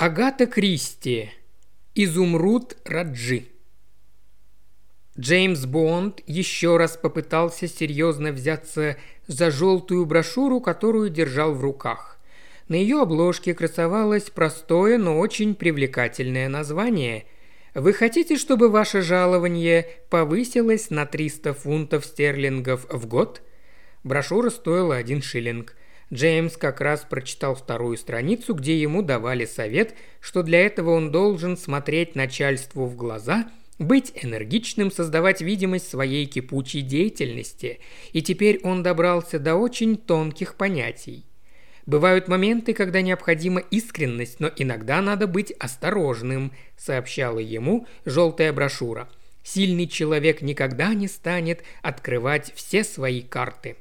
Агата Кристи. Изумруд Раджи. Джеймс Бонд еще раз попытался серьезно взяться за желтую брошюру, которую держал в руках. На ее обложке красовалось простое, но очень привлекательное название «Вы хотите, чтобы ваше жалование повысилось на 300 фунтов стерлингов в год?» Брошюра стоила один шиллинг. Джеймс как раз прочитал вторую страницу, где ему давали совет, что для этого он должен смотреть начальству в глаза, быть энергичным, создавать видимость своей кипучей деятельности. И теперь он добрался до очень тонких понятий. Бывают моменты, когда необходима искренность, но иногда надо быть осторожным, сообщала ему желтая брошюра. Сильный человек никогда не станет открывать все свои карты.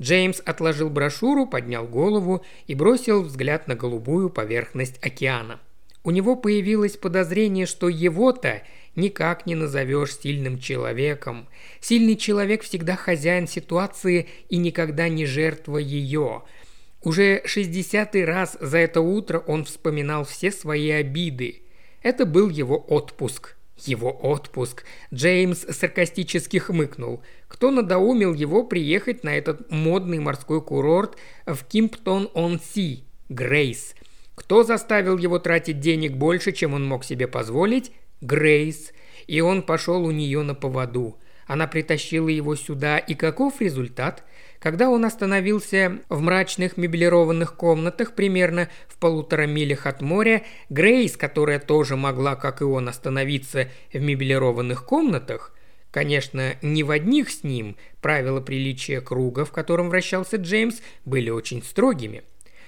Джеймс отложил брошюру, поднял голову и бросил взгляд на голубую поверхность океана. У него появилось подозрение, что его-то никак не назовешь сильным человеком. Сильный человек всегда хозяин ситуации и никогда не жертва ее. Уже шестьдесятый раз за это утро он вспоминал все свои обиды. Это был его отпуск – его отпуск. Джеймс саркастически хмыкнул. Кто надоумил его приехать на этот модный морской курорт в Кимптон-он-Си? Грейс. Кто заставил его тратить денег больше, чем он мог себе позволить? Грейс. И он пошел у нее на поводу. Она притащила его сюда, и каков результат? Когда он остановился в мрачных меблированных комнатах примерно в полутора милях от моря, Грейс, которая тоже могла, как и он, остановиться в меблированных комнатах, Конечно, не в одних с ним правила приличия круга, в котором вращался Джеймс, были очень строгими.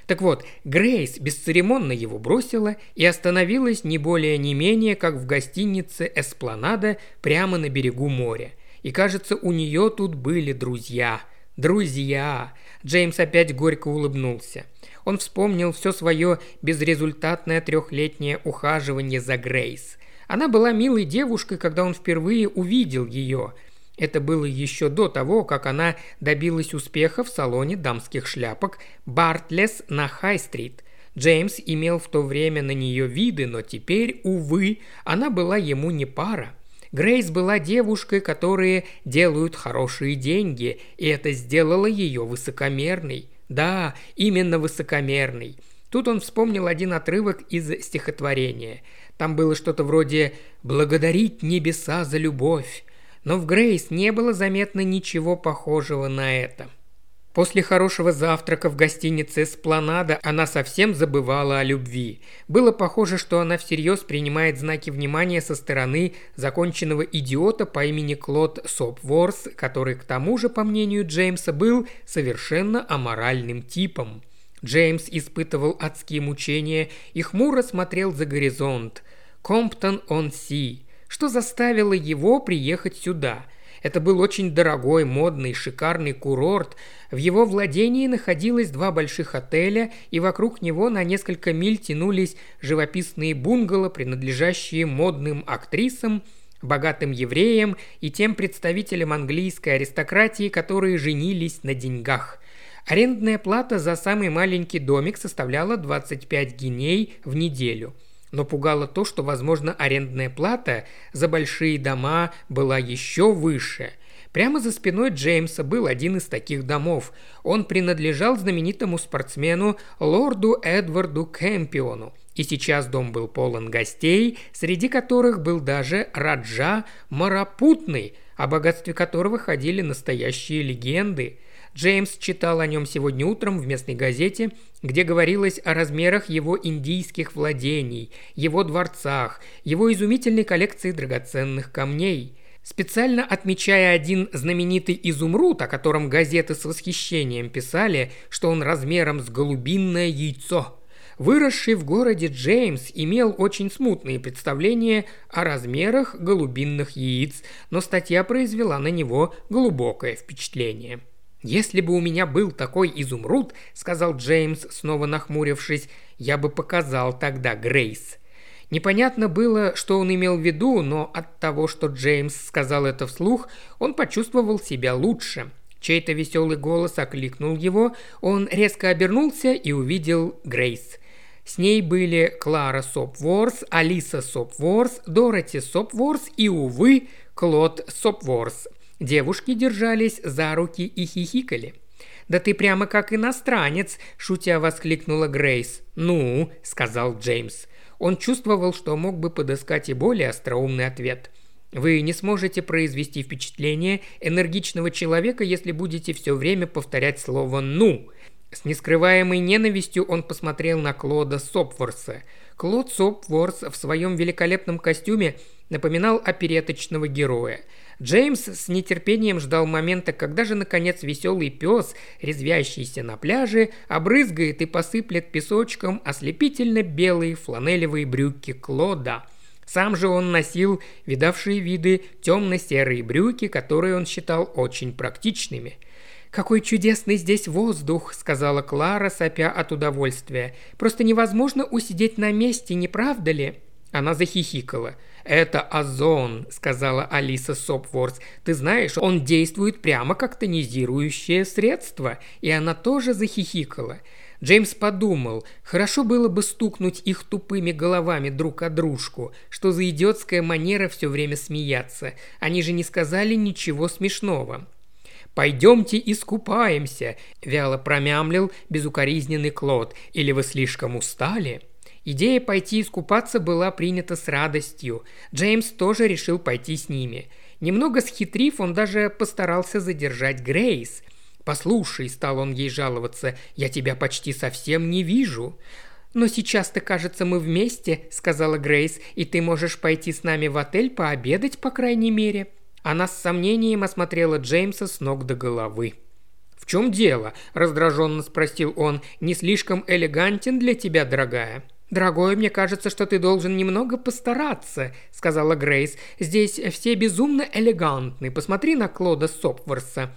Так вот, Грейс бесцеремонно его бросила и остановилась не более не менее, как в гостинице «Эспланада» прямо на берегу моря. И кажется, у нее тут были друзья – «Друзья!» Джеймс опять горько улыбнулся. Он вспомнил все свое безрезультатное трехлетнее ухаживание за Грейс. Она была милой девушкой, когда он впервые увидел ее. Это было еще до того, как она добилась успеха в салоне дамских шляпок «Бартлес» на Хай-стрит. Джеймс имел в то время на нее виды, но теперь, увы, она была ему не пара. Грейс была девушкой, которые делают хорошие деньги, и это сделало ее высокомерной. Да, именно высокомерной. Тут он вспомнил один отрывок из стихотворения. Там было что-то вроде «благодарить небеса за любовь». Но в Грейс не было заметно ничего похожего на это – После хорошего завтрака в гостинице «Спланада» она совсем забывала о любви. Было похоже, что она всерьез принимает знаки внимания со стороны законченного идиота по имени Клод Сопворс, который, к тому же, по мнению Джеймса, был совершенно аморальным типом. Джеймс испытывал адские мучения и хмуро смотрел за горизонт. Комптон-он-Си. Что заставило его приехать сюда – это был очень дорогой, модный, шикарный курорт. В его владении находилось два больших отеля, и вокруг него на несколько миль тянулись живописные бунгало, принадлежащие модным актрисам, богатым евреям и тем представителям английской аристократии, которые женились на деньгах. Арендная плата за самый маленький домик составляла 25 гиней в неделю – но пугало то, что, возможно, арендная плата за большие дома была еще выше. Прямо за спиной Джеймса был один из таких домов. Он принадлежал знаменитому спортсмену лорду Эдварду Кэмпиону. И сейчас дом был полон гостей, среди которых был даже Раджа Марапутный, о богатстве которого ходили настоящие легенды – Джеймс читал о нем сегодня утром в местной газете, где говорилось о размерах его индийских владений, его дворцах, его изумительной коллекции драгоценных камней. Специально отмечая один знаменитый изумруд, о котором газеты с восхищением писали, что он размером с голубинное яйцо. Выросший в городе Джеймс имел очень смутные представления о размерах голубинных яиц, но статья произвела на него глубокое впечатление. «Если бы у меня был такой изумруд», — сказал Джеймс, снова нахмурившись, — «я бы показал тогда Грейс». Непонятно было, что он имел в виду, но от того, что Джеймс сказал это вслух, он почувствовал себя лучше. Чей-то веселый голос окликнул его, он резко обернулся и увидел Грейс. С ней были Клара Сопворс, Алиса Сопворс, Дороти Сопворс и, увы, Клод Сопворс. Девушки держались за руки и хихикали. «Да ты прямо как иностранец!» – шутя воскликнула Грейс. «Ну», – сказал Джеймс. Он чувствовал, что мог бы подыскать и более остроумный ответ. «Вы не сможете произвести впечатление энергичного человека, если будете все время повторять слово «ну». С нескрываемой ненавистью он посмотрел на Клода Сопворса. Клод Сопворс в своем великолепном костюме напоминал опереточного героя – Джеймс с нетерпением ждал момента, когда же, наконец, веселый пес, резвящийся на пляже, обрызгает и посыплет песочком ослепительно белые фланелевые брюки Клода. Сам же он носил видавшие виды темно-серые брюки, которые он считал очень практичными. «Какой чудесный здесь воздух!» – сказала Клара, сопя от удовольствия. «Просто невозможно усидеть на месте, не правда ли?» Она захихикала – «Это озон», – сказала Алиса Сопворс. «Ты знаешь, он действует прямо как тонизирующее средство». И она тоже захихикала. Джеймс подумал, хорошо было бы стукнуть их тупыми головами друг о дружку, что за идиотская манера все время смеяться. Они же не сказали ничего смешного. «Пойдемте искупаемся», – вяло промямлил безукоризненный Клод. «Или вы слишком устали?» Идея пойти искупаться была принята с радостью. Джеймс тоже решил пойти с ними. Немного схитрив, он даже постарался задержать Грейс. «Послушай», – стал он ей жаловаться, – «я тебя почти совсем не вижу». «Но сейчас-то, кажется, мы вместе», – сказала Грейс, – «и ты можешь пойти с нами в отель пообедать, по крайней мере». Она с сомнением осмотрела Джеймса с ног до головы. «В чем дело?» – раздраженно спросил он. «Не слишком элегантен для тебя, дорогая?» «Дорогой, мне кажется, что ты должен немного постараться», – сказала Грейс. «Здесь все безумно элегантны. Посмотри на Клода Сопворса».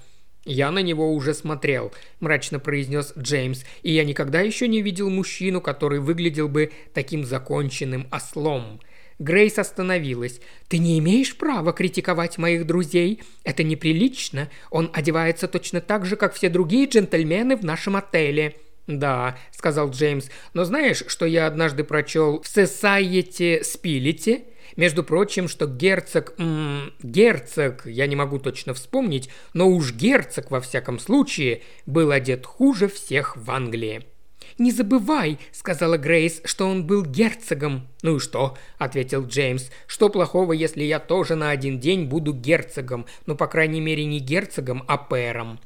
«Я на него уже смотрел», – мрачно произнес Джеймс, «и я никогда еще не видел мужчину, который выглядел бы таким законченным ослом». Грейс остановилась. «Ты не имеешь права критиковать моих друзей. Это неприлично. Он одевается точно так же, как все другие джентльмены в нашем отеле». «Да», — сказал Джеймс, — «но знаешь, что я однажды прочел в Society Spility?» Между прочим, что герцог... М -м, герцог, я не могу точно вспомнить, но уж герцог, во всяком случае, был одет хуже всех в Англии. «Не забывай», — сказала Грейс, — «что он был герцогом». «Ну и что?» — ответил Джеймс. «Что плохого, если я тоже на один день буду герцогом? Ну, по крайней мере, не герцогом, а пэром».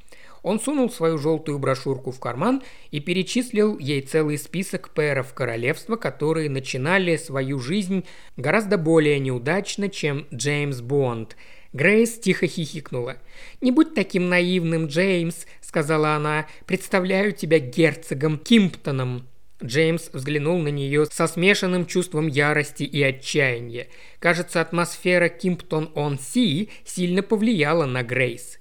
Он сунул свою желтую брошюрку в карман и перечислил ей целый список пэров королевства, которые начинали свою жизнь гораздо более неудачно, чем Джеймс Бонд. Грейс тихо хихикнула. «Не будь таким наивным, Джеймс», — сказала она. «Представляю тебя герцогом Кимптоном». Джеймс взглянул на нее со смешанным чувством ярости и отчаяния. Кажется, атмосфера Кимптон-он-Си сильно повлияла на Грейс.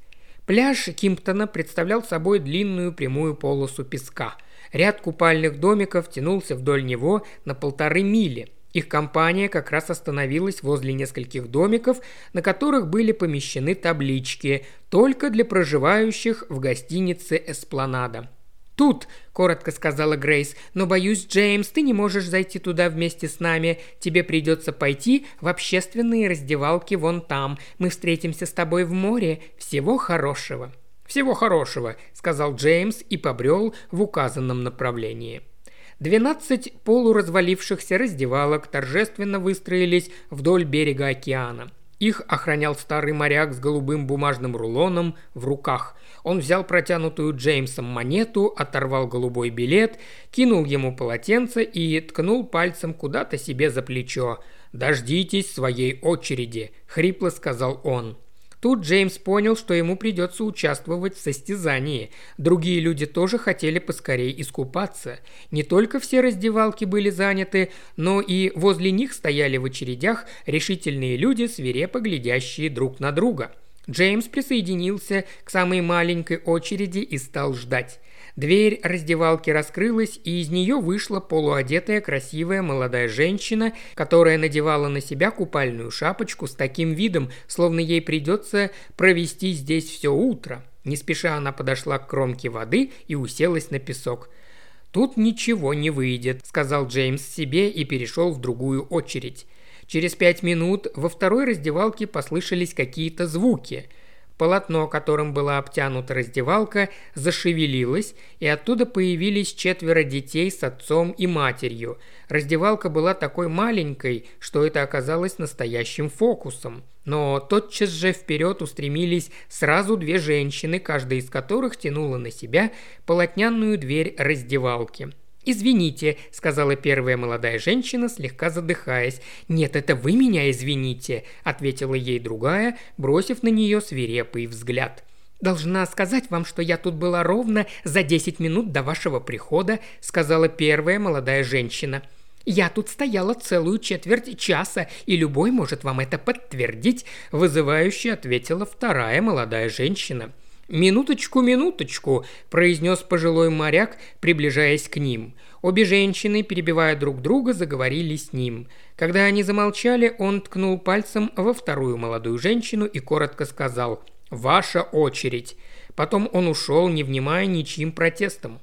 Пляж Кимптона представлял собой длинную прямую полосу песка. Ряд купальных домиков тянулся вдоль него на полторы мили. Их компания как раз остановилась возле нескольких домиков, на которых были помещены таблички «Только для проживающих в гостинице «Эспланада». «Тут», – коротко сказала Грейс, – «но, боюсь, Джеймс, ты не можешь зайти туда вместе с нами. Тебе придется пойти в общественные раздевалки вон там. Мы встретимся с тобой в море. Всего хорошего». «Всего хорошего», – сказал Джеймс и побрел в указанном направлении. Двенадцать полуразвалившихся раздевалок торжественно выстроились вдоль берега океана. Их охранял старый моряк с голубым бумажным рулоном в руках. Он взял протянутую Джеймсом монету, оторвал голубой билет, кинул ему полотенце и ткнул пальцем куда-то себе за плечо. «Дождитесь своей очереди», — хрипло сказал он. Тут Джеймс понял, что ему придется участвовать в состязании. Другие люди тоже хотели поскорей искупаться. Не только все раздевалки были заняты, но и возле них стояли в очередях решительные люди, свирепо глядящие друг на друга. Джеймс присоединился к самой маленькой очереди и стал ждать. Дверь раздевалки раскрылась, и из нее вышла полуодетая красивая молодая женщина, которая надевала на себя купальную шапочку с таким видом, словно ей придется провести здесь все утро. Не спеша она подошла к кромке воды и уселась на песок. «Тут ничего не выйдет», – сказал Джеймс себе и перешел в другую очередь. Через пять минут во второй раздевалке послышались какие-то звуки – Полотно, которым была обтянута раздевалка, зашевелилось, и оттуда появились четверо детей с отцом и матерью. Раздевалка была такой маленькой, что это оказалось настоящим фокусом. Но тотчас же вперед устремились сразу две женщины, каждая из которых тянула на себя полотняную дверь раздевалки. «Извините», – сказала первая молодая женщина, слегка задыхаясь. «Нет, это вы меня извините», – ответила ей другая, бросив на нее свирепый взгляд. «Должна сказать вам, что я тут была ровно за десять минут до вашего прихода», – сказала первая молодая женщина. «Я тут стояла целую четверть часа, и любой может вам это подтвердить», – вызывающе ответила вторая молодая женщина. «Минуточку, минуточку», – произнес пожилой моряк, приближаясь к ним. Обе женщины, перебивая друг друга, заговорили с ним. Когда они замолчали, он ткнул пальцем во вторую молодую женщину и коротко сказал «Ваша очередь». Потом он ушел, не внимая ничьим протестам.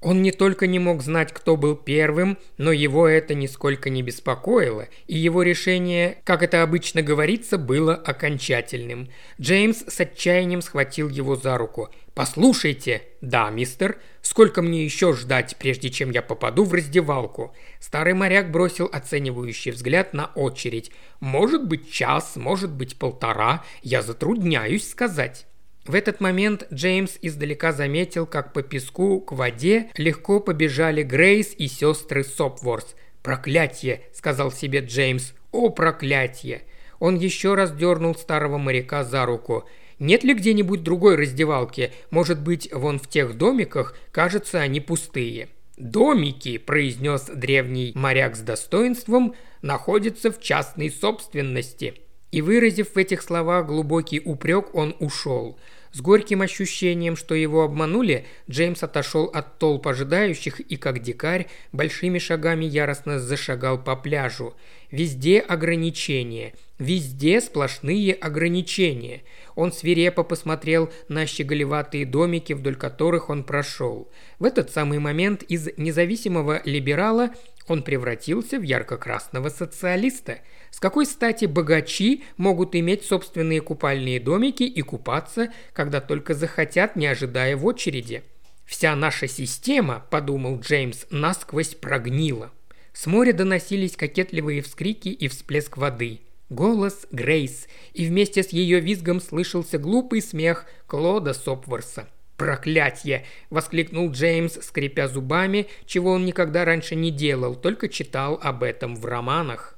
Он не только не мог знать, кто был первым, но его это нисколько не беспокоило, и его решение, как это обычно говорится, было окончательным. Джеймс с отчаянием схватил его за руку. «Послушайте!» «Да, мистер. Сколько мне еще ждать, прежде чем я попаду в раздевалку?» Старый моряк бросил оценивающий взгляд на очередь. «Может быть час, может быть полтора. Я затрудняюсь сказать». В этот момент Джеймс издалека заметил, как по песку к воде легко побежали Грейс и сестры Сопворс. «Проклятье!» – сказал себе Джеймс. «О, проклятье!» Он еще раз дернул старого моряка за руку. «Нет ли где-нибудь другой раздевалки? Может быть, вон в тех домиках? Кажется, они пустые». «Домики», – произнес древний моряк с достоинством, – «находятся в частной собственности». И выразив в этих словах глубокий упрек, он ушел. С горьким ощущением, что его обманули, Джеймс отошел от толп ожидающих и, как дикарь, большими шагами яростно зашагал по пляжу. Везде ограничения, везде сплошные ограничения. Он свирепо посмотрел на щеголеватые домики, вдоль которых он прошел. В этот самый момент из независимого либерала он превратился в ярко-красного социалиста. С какой стати богачи могут иметь собственные купальные домики и купаться, когда только захотят, не ожидая в очереди? «Вся наша система», – подумал Джеймс, – насквозь прогнила. С моря доносились кокетливые вскрики и всплеск воды. Голос Грейс, и вместе с ее визгом слышался глупый смех Клода Сопворса – «Проклятье!» – воскликнул Джеймс, скрипя зубами, чего он никогда раньше не делал, только читал об этом в романах.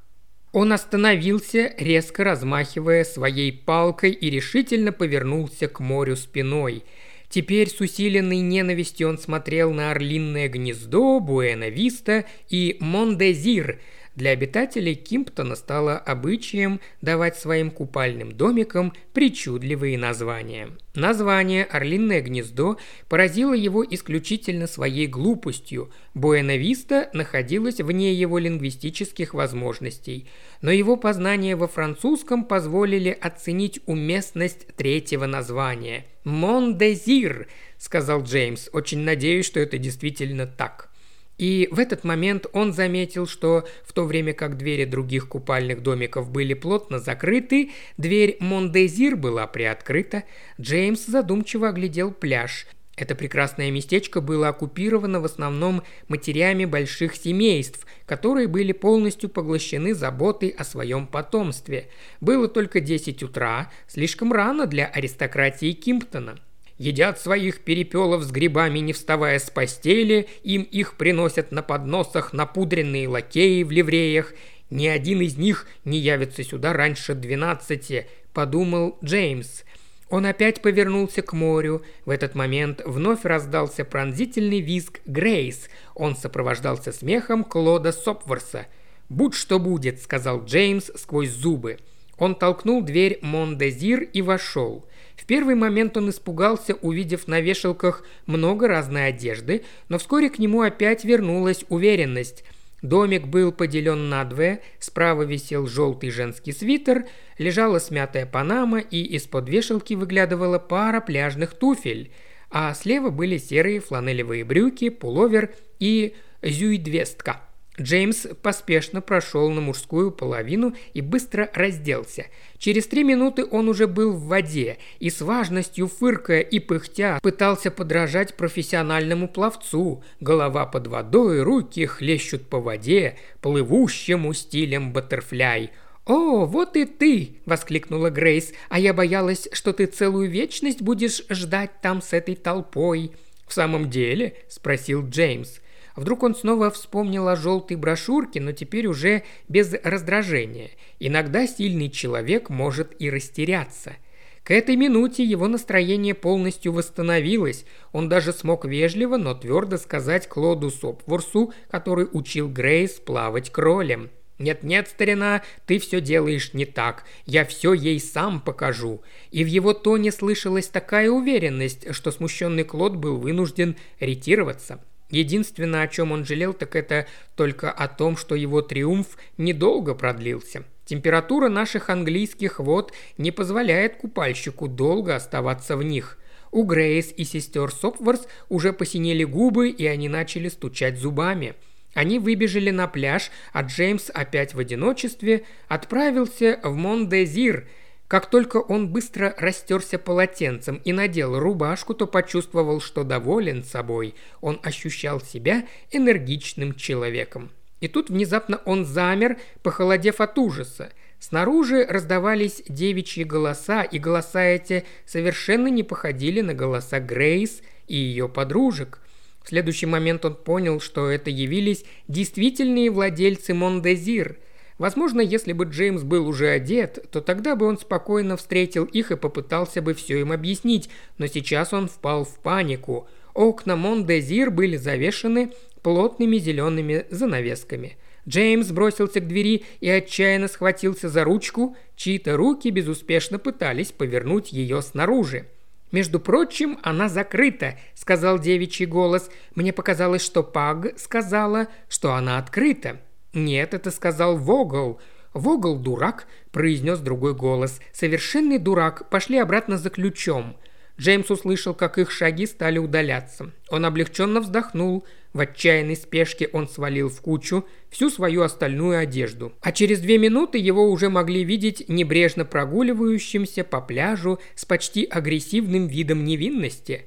Он остановился, резко размахивая своей палкой и решительно повернулся к морю спиной. Теперь с усиленной ненавистью он смотрел на Орлинное гнездо, Буэна-Виста и Мондезир – для обитателей Кимптона стало обычаем давать своим купальным домикам причудливые названия. Название «Орлиное гнездо» поразило его исключительно своей глупостью. Буэнависта находилась вне его лингвистических возможностей, но его познания во французском позволили оценить уместность третьего названия. «Мондезир», — сказал Джеймс, — «очень надеюсь, что это действительно так». И в этот момент он заметил, что в то время как двери других купальных домиков были плотно закрыты, дверь Мондезир была приоткрыта. Джеймс задумчиво оглядел пляж. Это прекрасное местечко было оккупировано в основном матерями больших семейств, которые были полностью поглощены заботой о своем потомстве. Было только 10 утра, слишком рано для аристократии Кимптона – едят своих перепелов с грибами, не вставая с постели, им их приносят на подносах напудренные лакеи в ливреях. Ни один из них не явится сюда раньше двенадцати, подумал Джеймс. Он опять повернулся к морю. В этот момент вновь раздался пронзительный визг Грейс. Он сопровождался смехом Клода Сопворса. «Будь что будет», — сказал Джеймс сквозь зубы. Он толкнул дверь Мондезир и вошел. В первый момент он испугался, увидев на вешалках много разной одежды, но вскоре к нему опять вернулась уверенность. Домик был поделен надвое, справа висел желтый женский свитер, лежала смятая панама и из-под вешалки выглядывала пара пляжных туфель. а слева были серые фланелевые брюки, пуловер и зюйдвестка. Джеймс поспешно прошел на мужскую половину и быстро разделся. Через три минуты он уже был в воде и с важностью фыркая и пыхтя пытался подражать профессиональному пловцу. Голова под водой, руки хлещут по воде, плывущему стилем баттерфляй. «О, вот и ты!» – воскликнула Грейс. «А я боялась, что ты целую вечность будешь ждать там с этой толпой». «В самом деле?» – спросил Джеймс. Вдруг он снова вспомнил о желтой брошюрке, но теперь уже без раздражения. Иногда сильный человек может и растеряться. К этой минуте его настроение полностью восстановилось. Он даже смог вежливо, но твердо сказать Клоду Сопворсу, который учил Грейс плавать кролем. «Нет-нет, старина, ты все делаешь не так. Я все ей сам покажу». И в его тоне слышалась такая уверенность, что смущенный Клод был вынужден ретироваться. Единственное, о чем он жалел, так это только о том, что его триумф недолго продлился. Температура наших английских вод не позволяет купальщику долго оставаться в них. У Грейс и сестер Сопворс уже посинели губы, и они начали стучать зубами. Они выбежали на пляж, а Джеймс опять в одиночестве отправился в Мондезир – как только он быстро растерся полотенцем и надел рубашку, то почувствовал, что доволен собой. Он ощущал себя энергичным человеком. И тут внезапно он замер, похолодев от ужаса. Снаружи раздавались девичьи голоса, и голоса эти совершенно не походили на голоса Грейс и ее подружек. В следующий момент он понял, что это явились действительные владельцы Мондезир – Возможно, если бы Джеймс был уже одет, то тогда бы он спокойно встретил их и попытался бы все им объяснить, но сейчас он впал в панику. Окна Мондезир были завешены плотными зелеными занавесками. Джеймс бросился к двери и отчаянно схватился за ручку, чьи-то руки безуспешно пытались повернуть ее снаружи. «Между прочим, она закрыта», — сказал девичий голос. «Мне показалось, что Паг сказала, что она открыта». «Нет, это сказал Вогл». «Вогл дурак», – произнес другой голос. «Совершенный дурак. Пошли обратно за ключом». Джеймс услышал, как их шаги стали удаляться. Он облегченно вздохнул. В отчаянной спешке он свалил в кучу всю свою остальную одежду. А через две минуты его уже могли видеть небрежно прогуливающимся по пляжу с почти агрессивным видом невинности.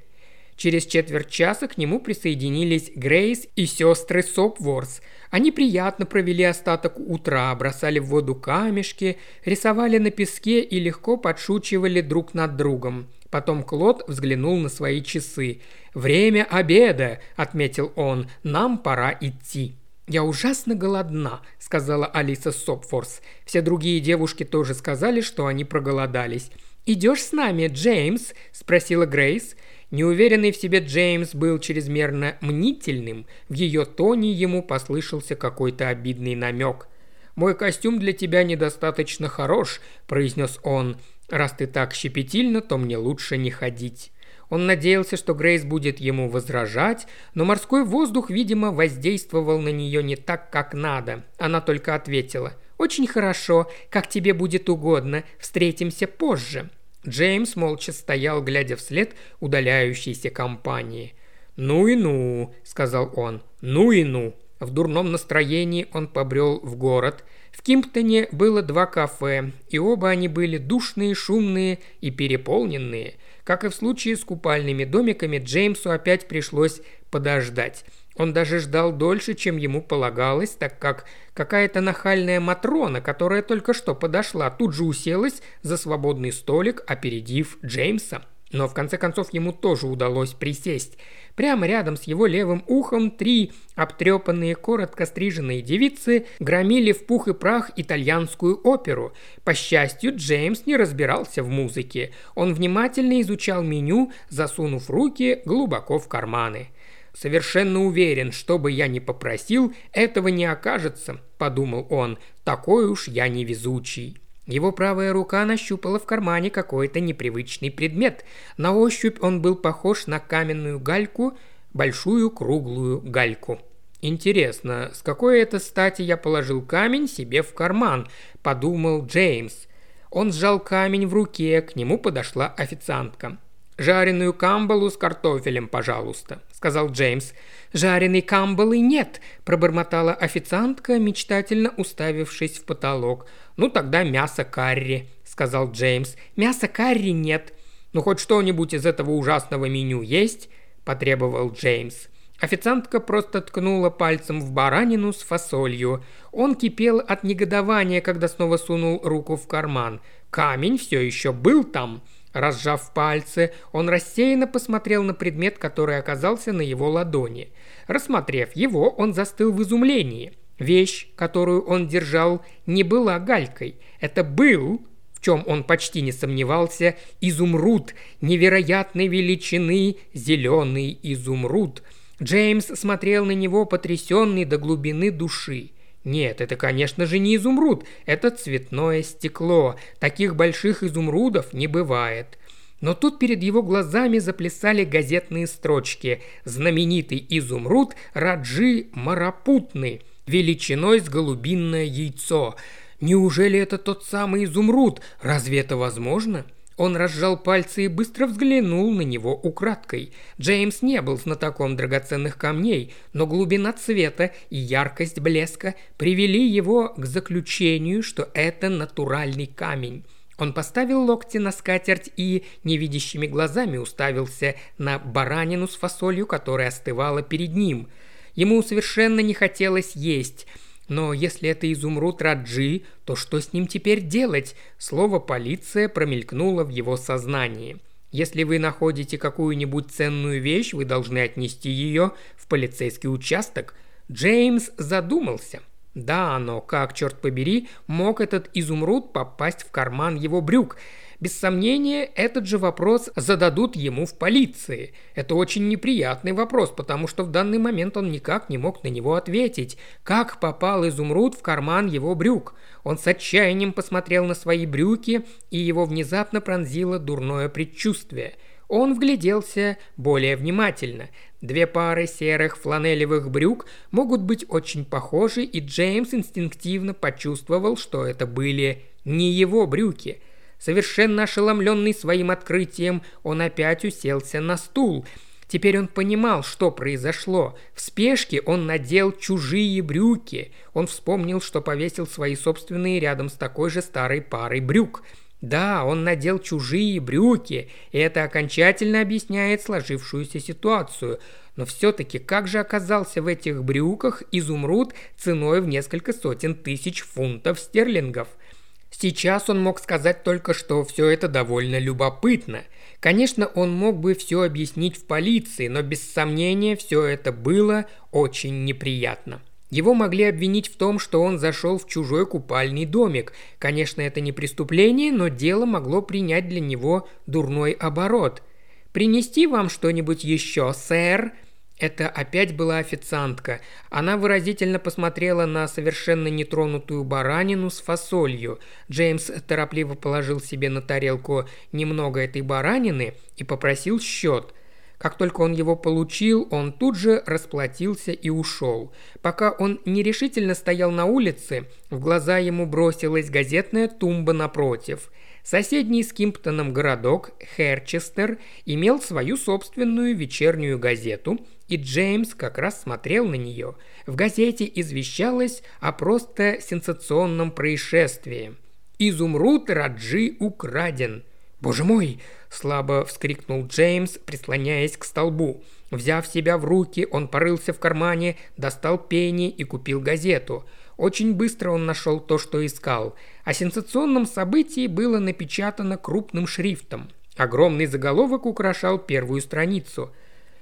Через четверть часа к нему присоединились Грейс и сестры Сопворс – они приятно провели остаток утра, бросали в воду камешки, рисовали на песке и легко подшучивали друг над другом. Потом Клод взглянул на свои часы. «Время обеда», — отметил он, — «нам пора идти». «Я ужасно голодна», — сказала Алиса Сопфорс. Все другие девушки тоже сказали, что они проголодались. «Идешь с нами, Джеймс?» – спросила Грейс. Неуверенный в себе Джеймс был чрезмерно мнительным, в ее тоне ему послышался какой-то обидный намек. «Мой костюм для тебя недостаточно хорош», – произнес он. «Раз ты так щепетильна, то мне лучше не ходить». Он надеялся, что Грейс будет ему возражать, но морской воздух, видимо, воздействовал на нее не так, как надо. Она только ответила «Очень хорошо, как тебе будет угодно, встретимся позже». Джеймс молча стоял, глядя вслед удаляющейся компании. «Ну и ну», — сказал он, — «ну и ну». В дурном настроении он побрел в город. В Кимптоне было два кафе, и оба они были душные, шумные и переполненные. Как и в случае с купальными домиками, Джеймсу опять пришлось подождать. Он даже ждал дольше, чем ему полагалось, так как какая-то нахальная Матрона, которая только что подошла, тут же уселась за свободный столик, опередив Джеймса. Но в конце концов ему тоже удалось присесть. Прямо рядом с его левым ухом три обтрепанные, коротко стриженные девицы громили в пух и прах итальянскую оперу. По счастью, Джеймс не разбирался в музыке. Он внимательно изучал меню, засунув руки глубоко в карманы. Совершенно уверен, что бы я ни попросил, этого не окажется, подумал он. Такой уж я невезучий. Его правая рука нащупала в кармане какой-то непривычный предмет. На ощупь он был похож на каменную гальку, большую круглую гальку. «Интересно, с какой это стати я положил камень себе в карман?» – подумал Джеймс. Он сжал камень в руке, к нему подошла официантка. «Жареную камбалу с картофелем, пожалуйста», – сказал Джеймс. «Жареной камбалы нет», – пробормотала официантка, мечтательно уставившись в потолок. «Ну тогда мясо карри», – сказал Джеймс. «Мясо карри нет». «Ну хоть что-нибудь из этого ужасного меню есть?» – потребовал Джеймс. Официантка просто ткнула пальцем в баранину с фасолью. Он кипел от негодования, когда снова сунул руку в карман. Камень все еще был там. Разжав пальцы, он рассеянно посмотрел на предмет, который оказался на его ладони. Рассмотрев его, он застыл в изумлении. Вещь, которую он держал, не была галькой. Это был, в чем он почти не сомневался, изумруд невероятной величины, зеленый изумруд – Джеймс смотрел на него, потрясенный до глубины души. Нет, это, конечно же, не изумруд, это цветное стекло. Таких больших изумрудов не бывает. Но тут перед его глазами заплясали газетные строчки. Знаменитый изумруд Раджи Марапутный, величиной с голубинное яйцо. Неужели это тот самый изумруд? Разве это возможно? Он разжал пальцы и быстро взглянул на него украдкой. Джеймс не был знатоком драгоценных камней, но глубина цвета и яркость блеска привели его к заключению, что это натуральный камень. Он поставил локти на скатерть и невидящими глазами уставился на баранину с фасолью, которая остывала перед ним. Ему совершенно не хотелось есть – но если это изумруд Раджи, то что с ним теперь делать? Слово «полиция» промелькнуло в его сознании. Если вы находите какую-нибудь ценную вещь, вы должны отнести ее в полицейский участок. Джеймс задумался. Да, но как, черт побери, мог этот изумруд попасть в карман его брюк? Без сомнения, этот же вопрос зададут ему в полиции. Это очень неприятный вопрос, потому что в данный момент он никак не мог на него ответить. Как попал изумруд в карман его брюк? Он с отчаянием посмотрел на свои брюки, и его внезапно пронзило дурное предчувствие. Он вгляделся более внимательно. Две пары серых фланелевых брюк могут быть очень похожи, и Джеймс инстинктивно почувствовал, что это были не его брюки – Совершенно ошеломленный своим открытием, он опять уселся на стул. Теперь он понимал, что произошло. В спешке он надел чужие брюки. Он вспомнил, что повесил свои собственные рядом с такой же старой парой брюк. Да, он надел чужие брюки, и это окончательно объясняет сложившуюся ситуацию. Но все-таки как же оказался в этих брюках изумруд ценой в несколько сотен тысяч фунтов стерлингов – Сейчас он мог сказать только, что все это довольно любопытно. Конечно, он мог бы все объяснить в полиции, но без сомнения все это было очень неприятно. Его могли обвинить в том, что он зашел в чужой купальный домик. Конечно, это не преступление, но дело могло принять для него дурной оборот. «Принести вам что-нибудь еще, сэр?» Это опять была официантка. Она выразительно посмотрела на совершенно нетронутую баранину с фасолью. Джеймс торопливо положил себе на тарелку немного этой баранины и попросил счет. Как только он его получил, он тут же расплатился и ушел. Пока он нерешительно стоял на улице, в глаза ему бросилась газетная тумба напротив – Соседний с Кимптоном городок Херчестер имел свою собственную вечернюю газету, и Джеймс как раз смотрел на нее. В газете извещалось о просто сенсационном происшествии. «Изумруд Раджи украден». «Боже мой!» – слабо вскрикнул Джеймс, прислоняясь к столбу. Взяв себя в руки, он порылся в кармане, достал пени и купил газету – очень быстро он нашел то, что искал. О сенсационном событии было напечатано крупным шрифтом. Огромный заголовок украшал первую страницу.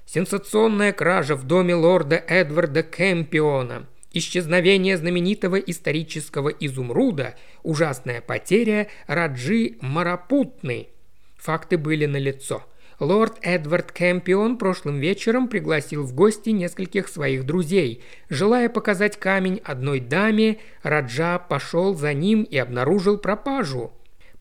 «Сенсационная кража в доме лорда Эдварда Кэмпиона», Исчезновение знаменитого исторического изумруда, ужасная потеря Раджи Марапутны. Факты были налицо. Лорд Эдвард Кэмпион прошлым вечером пригласил в гости нескольких своих друзей. Желая показать камень одной даме, Раджа пошел за ним и обнаружил пропажу.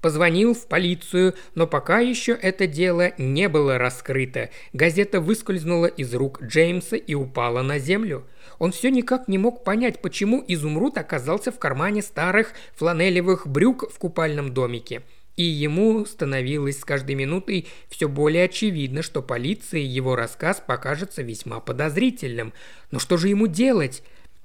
Позвонил в полицию, но пока еще это дело не было раскрыто. Газета выскользнула из рук Джеймса и упала на землю. Он все никак не мог понять, почему изумруд оказался в кармане старых фланелевых брюк в купальном домике – и ему становилось с каждой минутой все более очевидно, что полиции его рассказ покажется весьма подозрительным. Но что же ему делать?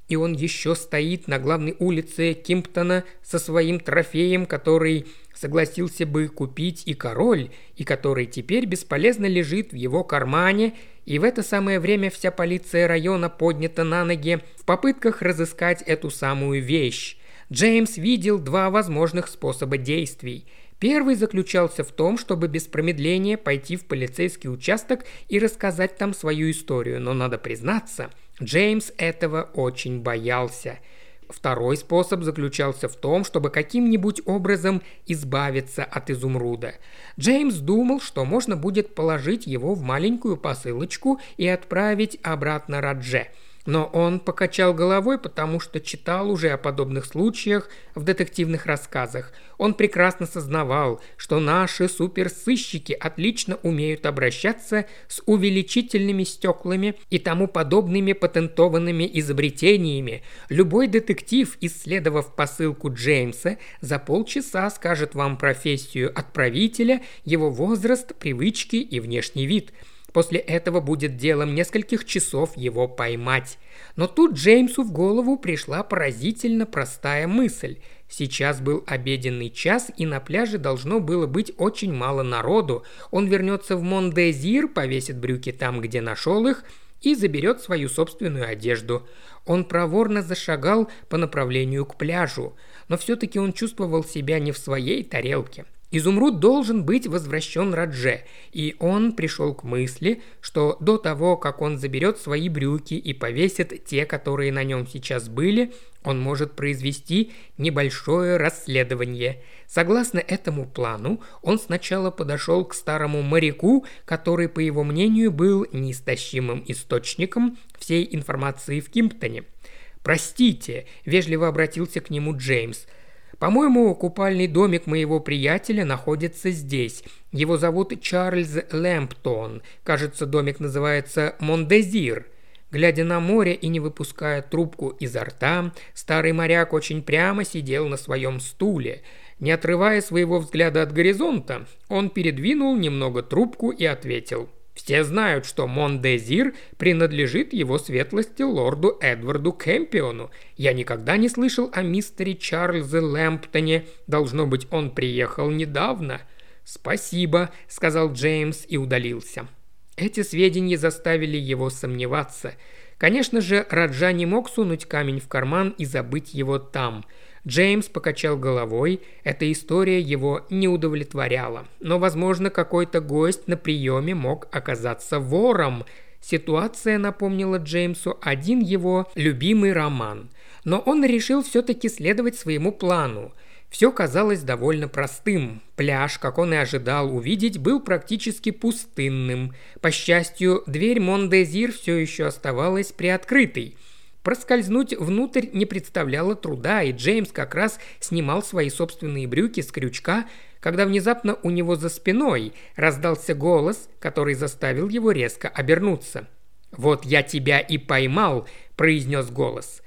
И он еще стоит на главной улице Кимптона со своим трофеем, который согласился бы купить и король, и который теперь бесполезно лежит в его кармане, и в это самое время вся полиция района поднята на ноги в попытках разыскать эту самую вещь. Джеймс видел два возможных способа действий. Первый заключался в том, чтобы без промедления пойти в полицейский участок и рассказать там свою историю, но надо признаться, Джеймс этого очень боялся. Второй способ заключался в том, чтобы каким-нибудь образом избавиться от изумруда. Джеймс думал, что можно будет положить его в маленькую посылочку и отправить обратно Радже – но он покачал головой, потому что читал уже о подобных случаях в детективных рассказах. Он прекрасно сознавал, что наши суперсыщики отлично умеют обращаться с увеличительными стеклами и тому подобными патентованными изобретениями. Любой детектив, исследовав посылку Джеймса, за полчаса скажет вам профессию отправителя, его возраст, привычки и внешний вид – После этого будет делом нескольких часов его поймать. Но тут Джеймсу в голову пришла поразительно простая мысль. Сейчас был обеденный час, и на пляже должно было быть очень мало народу. Он вернется в Мондезир, повесит брюки там, где нашел их, и заберет свою собственную одежду. Он проворно зашагал по направлению к пляжу, но все-таки он чувствовал себя не в своей тарелке. Изумруд должен быть возвращен Радже, и он пришел к мысли, что до того, как он заберет свои брюки и повесит те, которые на нем сейчас были, он может произвести небольшое расследование. Согласно этому плану, он сначала подошел к старому моряку, который, по его мнению, был неистощимым источником всей информации в Кимптоне. «Простите», – вежливо обратился к нему Джеймс – по-моему, купальный домик моего приятеля находится здесь. Его зовут Чарльз Лэмптон. Кажется, домик называется Мондезир. Глядя на море и не выпуская трубку изо рта, старый моряк очень прямо сидел на своем стуле. Не отрывая своего взгляда от горизонта, он передвинул немного трубку и ответил – все знают, что Мондезир принадлежит его светлости лорду Эдварду Кэмпиону. Я никогда не слышал о мистере Чарльзе Лэмптоне. Должно быть, он приехал недавно. «Спасибо», — сказал Джеймс и удалился. Эти сведения заставили его сомневаться. Конечно же, Раджа не мог сунуть камень в карман и забыть его там – Джеймс покачал головой, эта история его не удовлетворяла. Но, возможно, какой-то гость на приеме мог оказаться вором. Ситуация напомнила Джеймсу один его любимый роман. Но он решил все-таки следовать своему плану. Все казалось довольно простым. Пляж, как он и ожидал увидеть, был практически пустынным. По счастью, дверь Мондезир все еще оставалась приоткрытой – Проскользнуть внутрь не представляло труда, и Джеймс как раз снимал свои собственные брюки с крючка, когда внезапно у него за спиной раздался голос, который заставил его резко обернуться. «Вот я тебя и поймал», – произнес голос.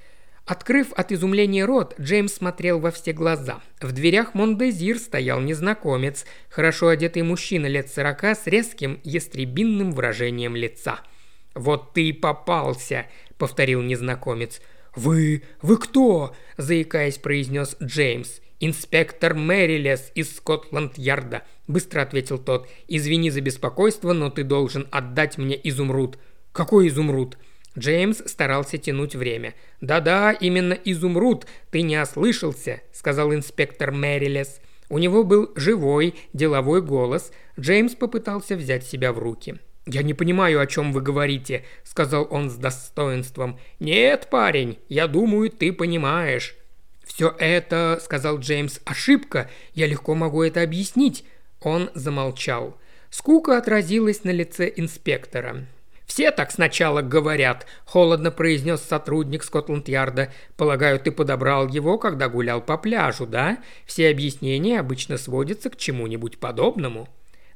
Открыв от изумления рот, Джеймс смотрел во все глаза. В дверях Мондезир стоял незнакомец, хорошо одетый мужчина лет сорока с резким ястребинным выражением лица. «Вот ты и попался!» – повторил незнакомец. «Вы... вы кто?» – заикаясь, произнес Джеймс. «Инспектор Мэрилес из Скотланд-Ярда», – быстро ответил тот. «Извини за беспокойство, но ты должен отдать мне изумруд». «Какой изумруд?» Джеймс старался тянуть время. «Да-да, именно изумруд, ты не ослышался», – сказал инспектор Мэрилес. У него был живой, деловой голос. Джеймс попытался взять себя в руки. «Я не понимаю, о чем вы говорите», — сказал он с достоинством. «Нет, парень, я думаю, ты понимаешь». «Все это», — сказал Джеймс, — «ошибка. Я легко могу это объяснить». Он замолчал. Скука отразилась на лице инспектора. «Все так сначала говорят», – холодно произнес сотрудник Скотланд-Ярда. «Полагаю, ты подобрал его, когда гулял по пляжу, да? Все объяснения обычно сводятся к чему-нибудь подобному».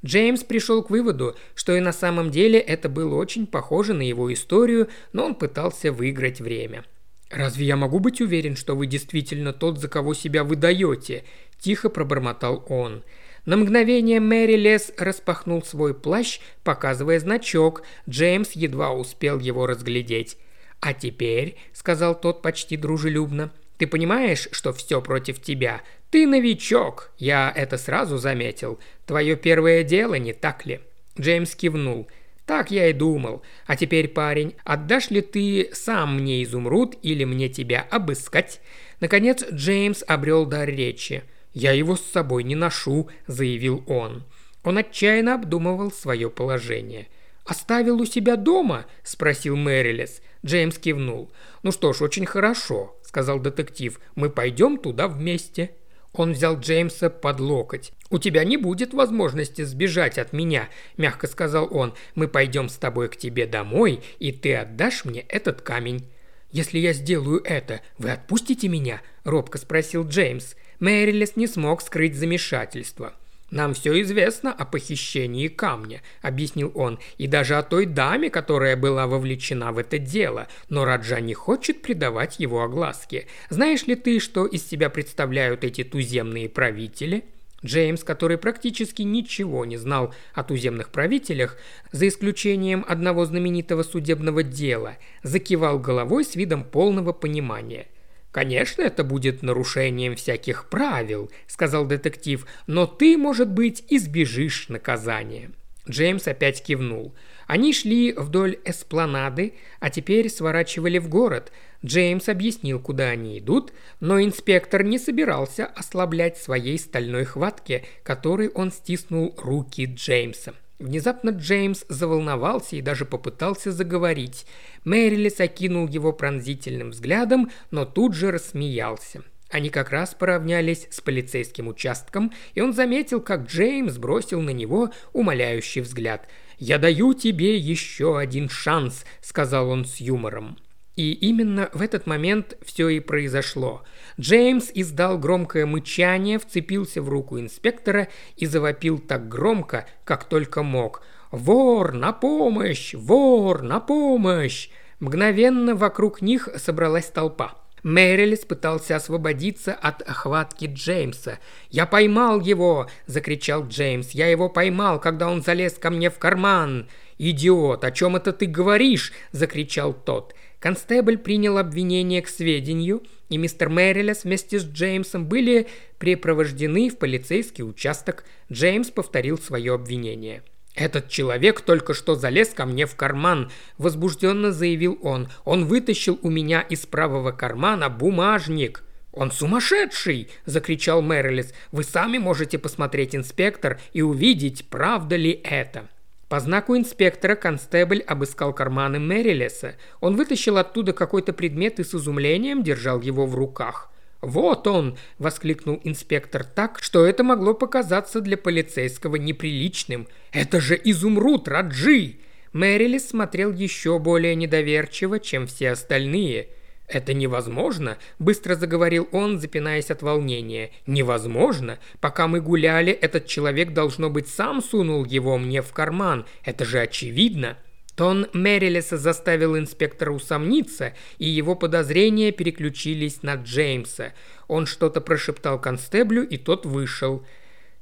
Джеймс пришел к выводу, что и на самом деле это было очень похоже на его историю, но он пытался выиграть время. «Разве я могу быть уверен, что вы действительно тот, за кого себя выдаете?» – тихо пробормотал он. На мгновение Мэри Лес распахнул свой плащ, показывая значок. Джеймс едва успел его разглядеть. «А теперь», — сказал тот почти дружелюбно, — «ты понимаешь, что все против тебя? Ты новичок, я это сразу заметил. Твое первое дело, не так ли?» Джеймс кивнул. «Так я и думал. А теперь, парень, отдашь ли ты сам мне изумруд или мне тебя обыскать?» Наконец Джеймс обрел дар речи. «Я его с собой не ношу», – заявил он. Он отчаянно обдумывал свое положение. «Оставил у себя дома?» – спросил Мэрилес. Джеймс кивнул. «Ну что ж, очень хорошо», – сказал детектив. «Мы пойдем туда вместе». Он взял Джеймса под локоть. «У тебя не будет возможности сбежать от меня», – мягко сказал он. «Мы пойдем с тобой к тебе домой, и ты отдашь мне этот камень». «Если я сделаю это, вы отпустите меня?» – робко спросил Джеймс. Мэрилес не смог скрыть замешательство. «Нам все известно о похищении камня», – объяснил он, – «и даже о той даме, которая была вовлечена в это дело, но Раджа не хочет придавать его огласке. Знаешь ли ты, что из себя представляют эти туземные правители?» Джеймс, который практически ничего не знал о туземных правителях, за исключением одного знаменитого судебного дела, закивал головой с видом полного понимания. «Конечно, это будет нарушением всяких правил», – сказал детектив, – «но ты, может быть, избежишь наказания». Джеймс опять кивнул. Они шли вдоль эспланады, а теперь сворачивали в город. Джеймс объяснил, куда они идут, но инспектор не собирался ослаблять своей стальной хватки, которой он стиснул руки Джеймса. Внезапно Джеймс заволновался и даже попытался заговорить. Мэрилис окинул его пронзительным взглядом, но тут же рассмеялся. Они как раз поравнялись с полицейским участком, и он заметил, как Джеймс бросил на него умоляющий взгляд. «Я даю тебе еще один шанс», — сказал он с юмором. И именно в этот момент все и произошло. Джеймс издал громкое мычание, вцепился в руку инспектора и завопил так громко, как только мог. «Вор, на помощь! Вор, на помощь!» Мгновенно вокруг них собралась толпа. Мэрилис пытался освободиться от охватки Джеймса. «Я поймал его!» – закричал Джеймс. «Я его поймал, когда он залез ко мне в карман!» «Идиот, о чем это ты говоришь?» – закричал тот. Констебль принял обвинение к сведению, и мистер Мэрилес вместе с Джеймсом были препровождены в полицейский участок. Джеймс повторил свое обвинение. «Этот человек только что залез ко мне в карман», – возбужденно заявил он. «Он вытащил у меня из правого кармана бумажник». «Он сумасшедший!» – закричал Мэрилис. «Вы сами можете посмотреть, инспектор, и увидеть, правда ли это». По знаку инспектора констебль обыскал карманы Мэрилеса. Он вытащил оттуда какой-то предмет и с изумлением держал его в руках. «Вот он!» – воскликнул инспектор так, что это могло показаться для полицейского неприличным. «Это же изумруд Раджи!» Мэрилис смотрел еще более недоверчиво, чем все остальные. «Это невозможно», – быстро заговорил он, запинаясь от волнения. «Невозможно. Пока мы гуляли, этот человек, должно быть, сам сунул его мне в карман. Это же очевидно». Тон Мэрилеса заставил инспектора усомниться, и его подозрения переключились на Джеймса. Он что-то прошептал констеблю, и тот вышел.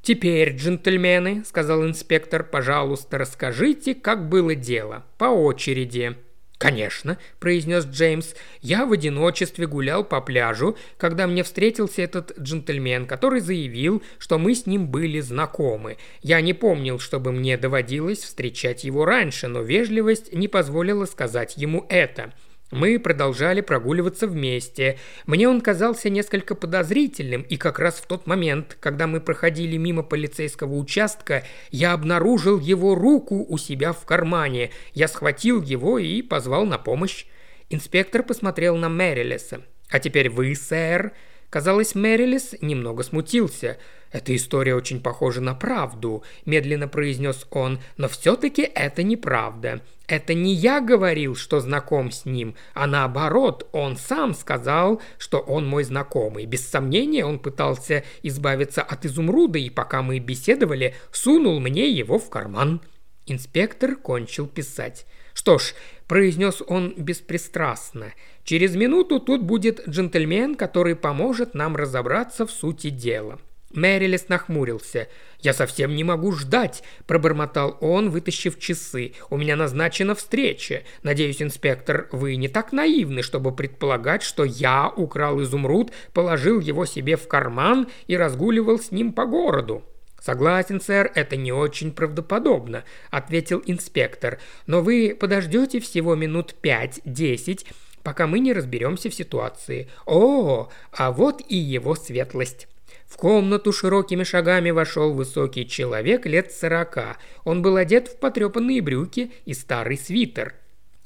«Теперь, джентльмены», — сказал инспектор, — «пожалуйста, расскажите, как было дело. По очереди». «Конечно», – произнес Джеймс. «Я в одиночестве гулял по пляжу, когда мне встретился этот джентльмен, который заявил, что мы с ним были знакомы. Я не помнил, чтобы мне доводилось встречать его раньше, но вежливость не позволила сказать ему это. Мы продолжали прогуливаться вместе. Мне он казался несколько подозрительным, и как раз в тот момент, когда мы проходили мимо полицейского участка, я обнаружил его руку у себя в кармане. Я схватил его и позвал на помощь. Инспектор посмотрел на Мэрилеса. «А теперь вы, сэр?» Казалось, Мэрилес немного смутился. «Эта история очень похожа на правду», – медленно произнес он, – «но все-таки это неправда. Это не я говорил, что знаком с ним, а наоборот, он сам сказал, что он мой знакомый. Без сомнения, он пытался избавиться от изумруда, и пока мы беседовали, сунул мне его в карман». Инспектор кончил писать. «Что ж», – произнес он беспристрастно, – «через минуту тут будет джентльмен, который поможет нам разобраться в сути дела». Мэрилес нахмурился. «Я совсем не могу ждать», – пробормотал он, вытащив часы. «У меня назначена встреча. Надеюсь, инспектор, вы не так наивны, чтобы предполагать, что я украл изумруд, положил его себе в карман и разгуливал с ним по городу». «Согласен, сэр, это не очень правдоподобно», – ответил инспектор. «Но вы подождете всего минут пять-десять, пока мы не разберемся в ситуации. О, а вот и его светлость». В комнату широкими шагами вошел высокий человек лет сорока. Он был одет в потрепанные брюки и старый свитер.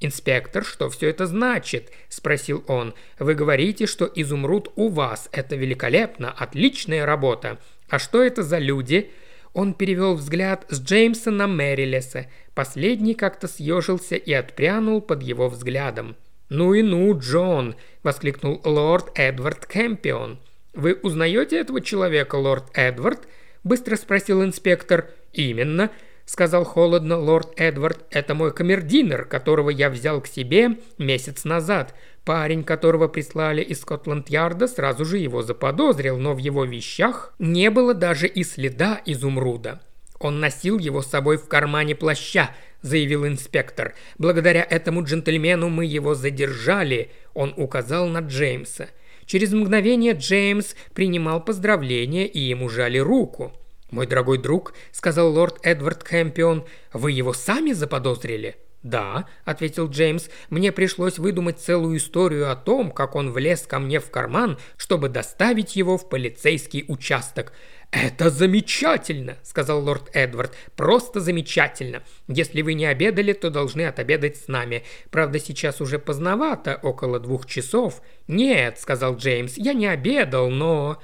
«Инспектор, что все это значит?» – спросил он. «Вы говорите, что изумруд у вас. Это великолепно, отличная работа. А что это за люди?» Он перевел взгляд с Джеймса на Мэрилеса. Последний как-то съежился и отпрянул под его взглядом. «Ну и ну, Джон!» – воскликнул лорд Эдвард Кэмпион. «Вы узнаете этого человека, лорд Эдвард?» – быстро спросил инспектор. «Именно», – сказал холодно лорд Эдвард. «Это мой камердинер, которого я взял к себе месяц назад. Парень, которого прислали из Скотланд-Ярда, сразу же его заподозрил, но в его вещах не было даже и следа изумруда. Он носил его с собой в кармане плаща, заявил инспектор. Благодаря этому джентльмену мы его задержали. Он указал на Джеймса. Через мгновение Джеймс принимал поздравления и ему жали руку. «Мой дорогой друг», — сказал лорд Эдвард Кэмпион, — «вы его сами заподозрили?» «Да», — ответил Джеймс, — «мне пришлось выдумать целую историю о том, как он влез ко мне в карман, чтобы доставить его в полицейский участок. «Это замечательно!» – сказал лорд Эдвард. «Просто замечательно! Если вы не обедали, то должны отобедать с нами. Правда, сейчас уже поздновато, около двух часов». «Нет», – сказал Джеймс, – «я не обедал, но...»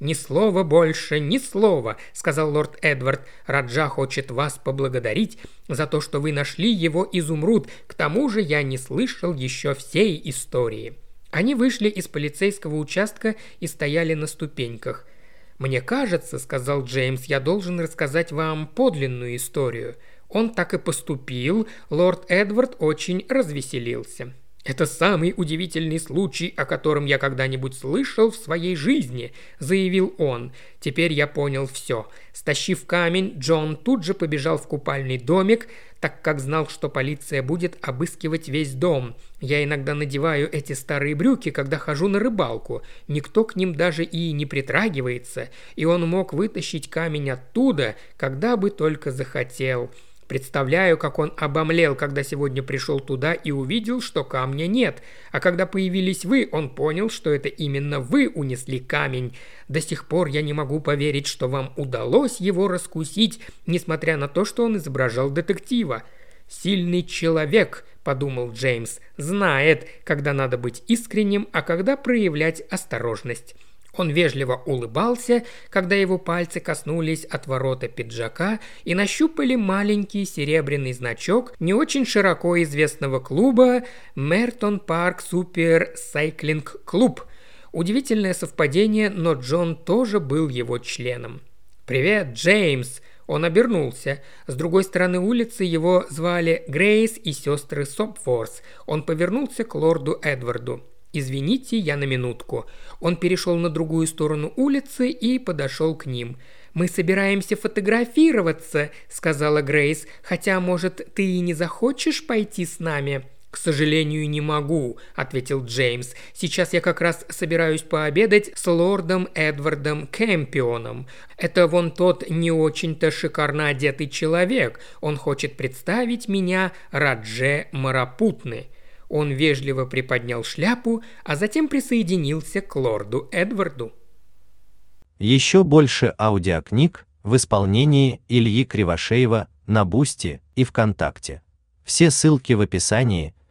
«Ни слова больше, ни слова», – сказал лорд Эдвард. «Раджа хочет вас поблагодарить за то, что вы нашли его изумруд. К тому же я не слышал еще всей истории». Они вышли из полицейского участка и стояли на ступеньках – «Мне кажется, — сказал Джеймс, — я должен рассказать вам подлинную историю. Он так и поступил, лорд Эдвард очень развеселился. «Это самый удивительный случай, о котором я когда-нибудь слышал в своей жизни», – заявил он. «Теперь я понял все. Стащив камень, Джон тут же побежал в купальный домик, так как знал, что полиция будет обыскивать весь дом. Я иногда надеваю эти старые брюки, когда хожу на рыбалку. Никто к ним даже и не притрагивается, и он мог вытащить камень оттуда, когда бы только захотел». Представляю, как он обомлел, когда сегодня пришел туда и увидел, что камня нет. А когда появились вы, он понял, что это именно вы унесли камень. До сих пор я не могу поверить, что вам удалось его раскусить, несмотря на то, что он изображал детектива. «Сильный человек», – подумал Джеймс, – «знает, когда надо быть искренним, а когда проявлять осторожность». Он вежливо улыбался, когда его пальцы коснулись от ворота пиджака и нащупали маленький серебряный значок не очень широко известного клуба «Мертон Парк Супер Сайклинг Клуб». Удивительное совпадение, но Джон тоже был его членом. «Привет, Джеймс!» Он обернулся. С другой стороны улицы его звали Грейс и сестры Сопфорс. Он повернулся к лорду Эдварду. «Извините, я на минутку». Он перешел на другую сторону улицы и подошел к ним. «Мы собираемся фотографироваться», — сказала Грейс, «хотя, может, ты и не захочешь пойти с нами?» «К сожалению, не могу», — ответил Джеймс. «Сейчас я как раз собираюсь пообедать с лордом Эдвардом Кэмпионом. Это вон тот не очень-то шикарно одетый человек. Он хочет представить меня Радже Марапутны». Он вежливо приподнял шляпу, а затем присоединился к лорду Эдварду. Еще больше аудиокниг в исполнении Ильи Кривошеева на Бусти и ВКонтакте. Все ссылки в описании –